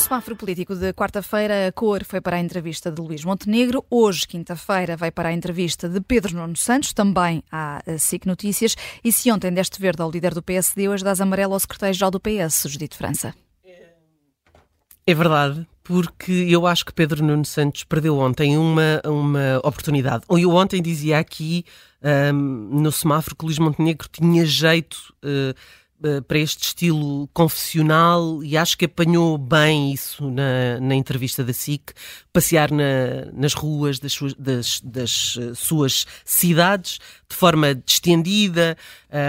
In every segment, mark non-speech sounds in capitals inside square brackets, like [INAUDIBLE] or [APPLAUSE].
semáforo político de quarta-feira, a cor foi para a entrevista de Luís Montenegro. Hoje, quinta-feira, vai para a entrevista de Pedro Nuno Santos, também à SIC Notícias. E se ontem deste verde ao líder do PSD, hoje dás amarelo ao secretário-geral do PS, Judito França. É verdade, porque eu acho que Pedro Nuno Santos perdeu ontem uma, uma oportunidade. Eu ontem dizia aqui um, no semáforo que Luís Montenegro tinha jeito. Uh, eh, para este estilo confessional e acho que apanhou bem isso na, na entrevista da SIC, passear na, nas ruas das suas, das, das eh, suas, cidades de forma distendida,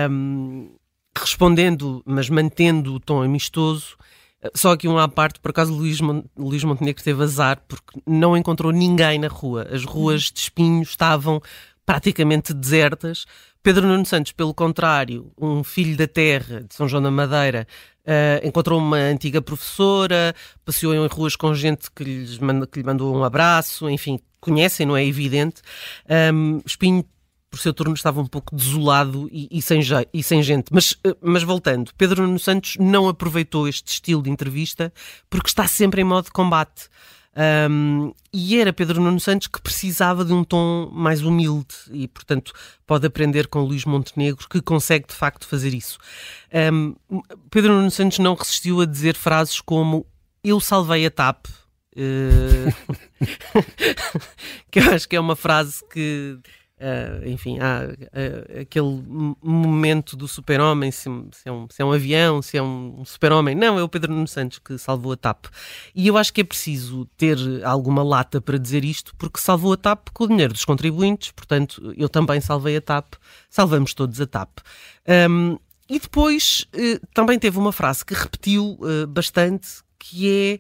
um, ehm, respondendo, mas mantendo o tom amistoso. Só aqui um à parte, por acaso Luís, Luís Montenegro teve azar porque não encontrou ninguém na rua. As ruas de Espinho estavam praticamente desertas. Pedro Nuno Santos, pelo contrário, um filho da terra de São João da Madeira, uh, encontrou uma antiga professora, passeou em ruas com gente que, lhes manda, que lhe mandou um abraço, enfim, conhecem, não é evidente. Um, Espinho por seu turno estava um pouco desolado e, e, sem, e sem, gente. Mas, eh, mas voltando, Pedro Nuno Santos não aproveitou este estilo de entrevista porque está sempre em modo de combate. Um, e era Pedro Nuno Santos que precisava de um tom mais humilde e, portanto, pode aprender com Luís Montenegro, que consegue de facto fazer isso. Um, Pedro Nuno Santos não resistiu a dizer frases como Eu salvei a TAP. Uh... [LAUGHS] que eu acho que é uma frase que Uh, enfim, há uh, aquele momento do super-homem, se, se, é um, se, é um, avião, se é um, super-homem. Não, é o Pedro Nuno Santos que salvou a TAP. E eu acho que é preciso ter alguma lata para dizer isto, porque salvou a TAP com o dinheiro dos contribuintes, portanto, eu também salvei a TAP, salvamos todos a TAP. Um, e depois uh, também teve uma frase que repetiu bastante, que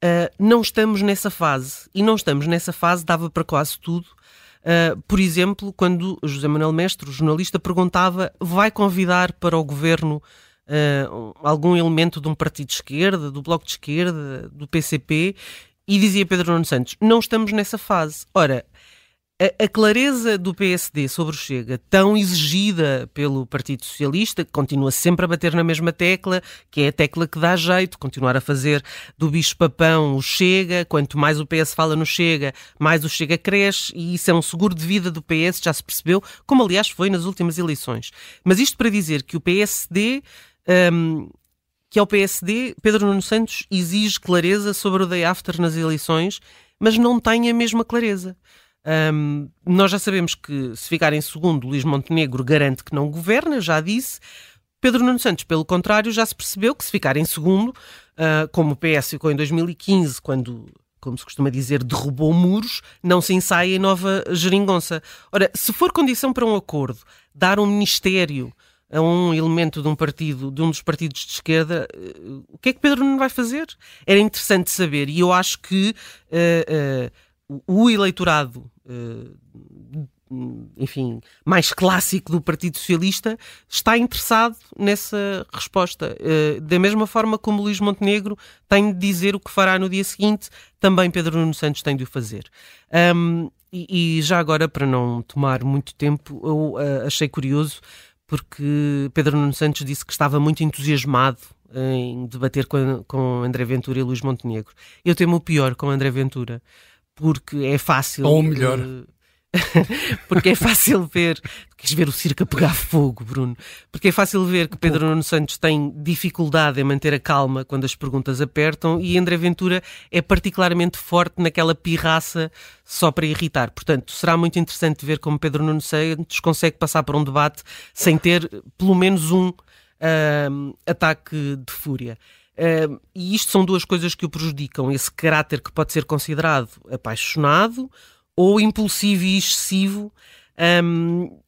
é não estamos nessa fase. E não estamos nessa fase, dava para quase tudo Uh, por exemplo, quando José Manuel Mestre, o jornalista, perguntava vai convidar para o governo uh, algum elemento de um partido de esquerda, do Bloco de Esquerda, do PCP, e dizia Pedro Nuno Santos, não estamos nessa fase. Ora, a, a, clareza do PSD sobre o Chega, tão exigida pelo Partido Socialista, que continua sempre a bater na mesma tecla, que é a tecla que dá jeito, continuar a fazer do bicho-papão o Chega, quanto mais o PS fala no Chega, mais o Chega cresce, e isso é um seguro de vida do PS, já se percebeu, como aliás foi nas últimas eleições. Mas isto para dizer que o PSD. Um, que ao PSD, Pedro Nuno Santos exige clareza sobre o day after nas eleições, mas não tem a mesma clareza. Um, nós já sabemos que se ficar em segundo, Luís Montenegro garante que não governa, já disse. Pedro Nuno Santos, pelo contrário, já se percebeu que se ficar em segundo, uh, como o PS ficou em 2015, quando, como se costuma dizer, derrubou muros, não se ensaia em nova geringonça. Ora, se for condição para um acordo dar um ministério a um elemento de um partido, de um dos partidos de esquerda, uh, o que é que Pedro Nuno vai fazer? Era interessante saber, e eu acho que uh, o eleitorado, enfim, mais clássico do Partido Socialista está interessado nessa resposta. Eh, da mesma forma como Luís Montenegro tem de dizer o que fará no dia seguinte, também Pedro Nuno Santos tem de o fazer. Um, e, e, já agora, para não tomar muito tempo, eu uh, achei curioso porque Pedro Nuno Santos disse que estava muito entusiasmado em debater com, com André Ventura e Luís Montenegro. Eu temo o pior com André Ventura porque é fácil. Ou melhor. [LAUGHS] porque é fácil ver. Queres ver o circo a pegar fogo, Bruno? Porque é fácil ver que Pedro Nuno Santos tem dificuldade em manter a calma quando as perguntas apertam e André Ventura é particularmente forte naquela pirraça só para irritar. Portanto, será muito interessante ver como Pedro Nuno Santos consegue passar por um debate sem ter pelo menos um uh, ataque de fúria. Uh, e isto são duas coisas que o prejudicam: esse caráter que pode ser considerado apaixonado ou impulsivo e excessivo, um,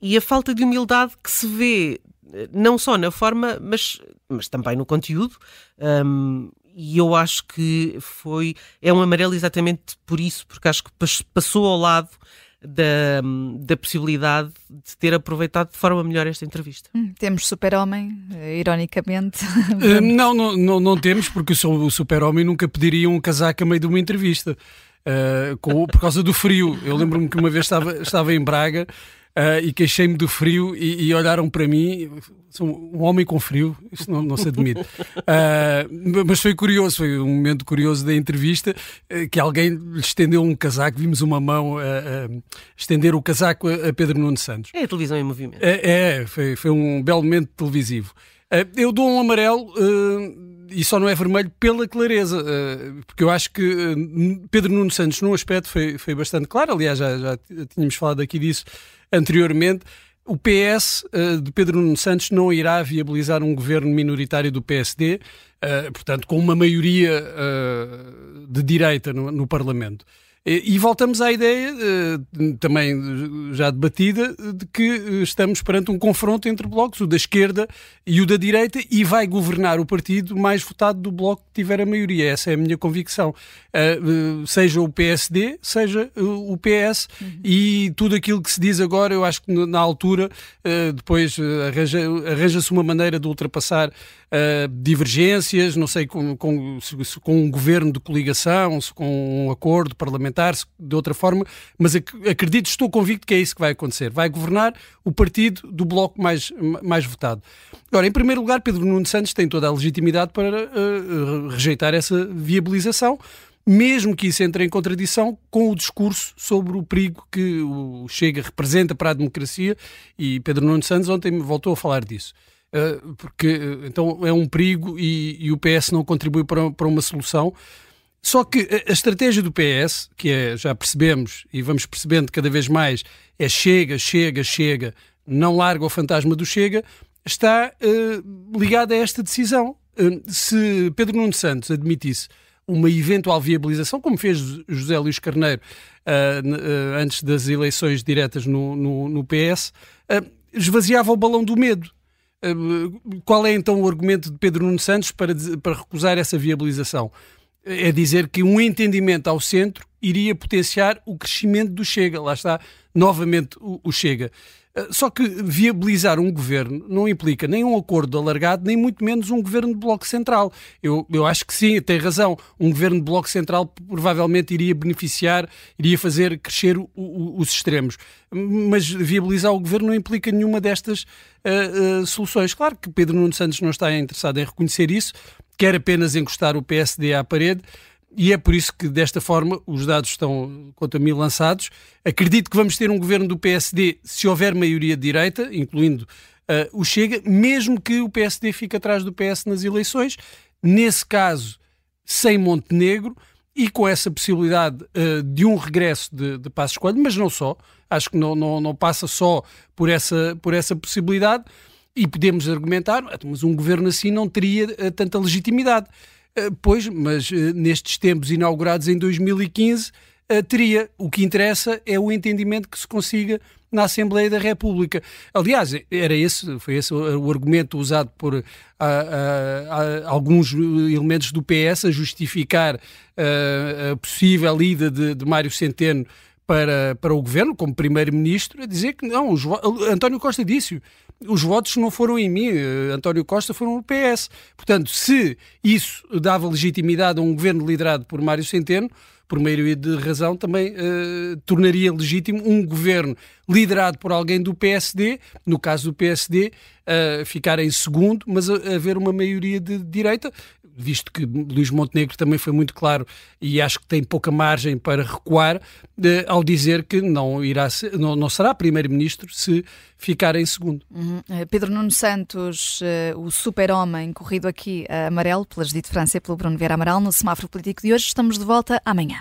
e a falta de humildade que se vê eh, não só na forma, mas, mas também no conteúdo. Um, e eu acho que foi é um amarelo exatamente por isso, porque acho que passou ao lado da, da possibilidade de ter aproveitado de forma melhor esta entrevista. Hum, temos super-homem, eh, ironicamente. [LAUGHS] Uh, não, não, não, não, temos, porque o super-homem nunca pediria um casaco a meio de uma entrevista. Uh, com, por causa do frio. Eu lembro-me que uma vez estava, estava em Braga uh, e queixei-me do frio e, e, olharam para mim. Sou um homem com frio, isso não, não se admite. Uh, [LAUGHS] mas foi curioso, foi um momento curioso da entrevista uh, que alguém lhe estendeu um casaco, vimos uma mão estender o casaco a, a, Pedro Nuno Santos. É a televisão em movimento. É, é foi, foi um belo momento televisivo. eu dou um amarelo e só não é vermelho pela clareza, porque eu acho que Pedro Nuno Santos, num aspecto, foi, foi bastante claro. Aliás, já, já tínhamos falado aqui disso anteriormente, o PS eh, de Pedro Nuno Santos não irá viabilizar um governo minoritário do PSD, eh, portanto, com uma maioria de direita no, no Parlamento. E voltamos à ideia, também já debatida, de que estamos perante um confronto entre blocos, o da esquerda e o da direita, e vai governar o partido mais votado do bloco que tiver a maioria. Essa é a minha convicção. Seja o PSD, seja o PS, uhum. e tudo aquilo que se diz agora, eu acho que na altura, depois arranja-se arranja uma maneira de ultrapassar divergências, não sei, com, com, se, com um governo de coligação, se com um acordo parlamentar, se de outra forma, mas ac acredito, estou convicto que é isso que vai acontecer. Vai governar o partido do bloco mais, mais votado. Agora, em primeiro lugar, Pedro Nuno Santos tem toda a legitimidade para uh, rejeitar essa viabilização mesmo que isso entre em contradição com o discurso sobre o perigo que o Chega representa para a democracia, e Pedro Nuno Santos ontem voltou a falar disso. Eh, porque eh, então é um perigo e, e o PS não contribui para, para uma solução. Só que a estratégia do PS, que é, já percebemos e vamos percebendo cada vez mais, é chega, chega, chega, não larga o fantasma do chega, está uh, ligada a esta decisão. Uh, se Pedro Nuno Santos admitisse uma eventual viabilização, como fez José Luís Carneiro uh, antes das eleições diretas no, no, no PS, esvaziava o balão do medo. Qual é então o argumento de Pedro Nuno Santos para, para recusar essa viabilização? É dizer que um entendimento ao centro iria potenciar o crescimento do Chega. Lá está, novamente, o, o Chega. Ah, só que viabilizar um governo não implica nem um acordo alargado, nem muito menos um governo de bloco central. Eu, eu acho que sim, tem razão. Um governo de bloco central provavelmente iria beneficiar, iria fazer crescer o, o, os extremos. Mas viabilizar o governo não implica nenhuma destas uh, uh, soluções. Claro que Pedro Nuno Santos não está interessado em reconhecer isso, quer apenas encostar o PSD à parede e é por isso que, desta forma, os dados estão, quanto a mim, lançados. Acredito que vamos ter um governo do PSD se houver maioria de direita, incluindo uh, o Chega, mesmo que o PSD fique atrás do PS nas eleições. Nesse caso, sem Montenegro e com essa possibilidade uh, de um regresso de, de Passos Coelho, mas não só. Acho que não, não, não passa só por essa, por essa possibilidade. E podemos argumentar, ah, mas um governo assim não teria uh, tanta legitimidade. Eh, pois, mas eh, nestes tempos inaugurados em 2015, eh, teria. O que interessa é o entendimento que se consiga na Assembleia da República. Aliás, era esse, foi esse o argumento usado por a, a, a, alguns elementos do PS a justificar a, possível ida de, de Mário Centeno para, para o governo, como primeiro-ministro, a dizer que não, os, António Costa disse os votos não foram em mim, eh, António Costa foram no PS. Portanto, se isso dava legitimidade a um governo liderado por Mário Centeno, por maioria de razão, também uh, tornaria legítimo um governo liderado por alguém do PSD, no caso do PSD, uh, ficar em segundo, mas haver uma maioria de direita visto que Luís Montenegro também foi muito claro e acho que tem pouca margem para recuar de, ao dizer que não, irá ser, não, não será primeiro-ministro se ficar em segundo. Uhum. Eh, Pedro Nuno Santos, uh, o super-homem corrido aqui uh, amarelo, pela Judite França e pelo Bruno Vieira Amaral, no semáforo político de hoje. Estamos de volta amanhã.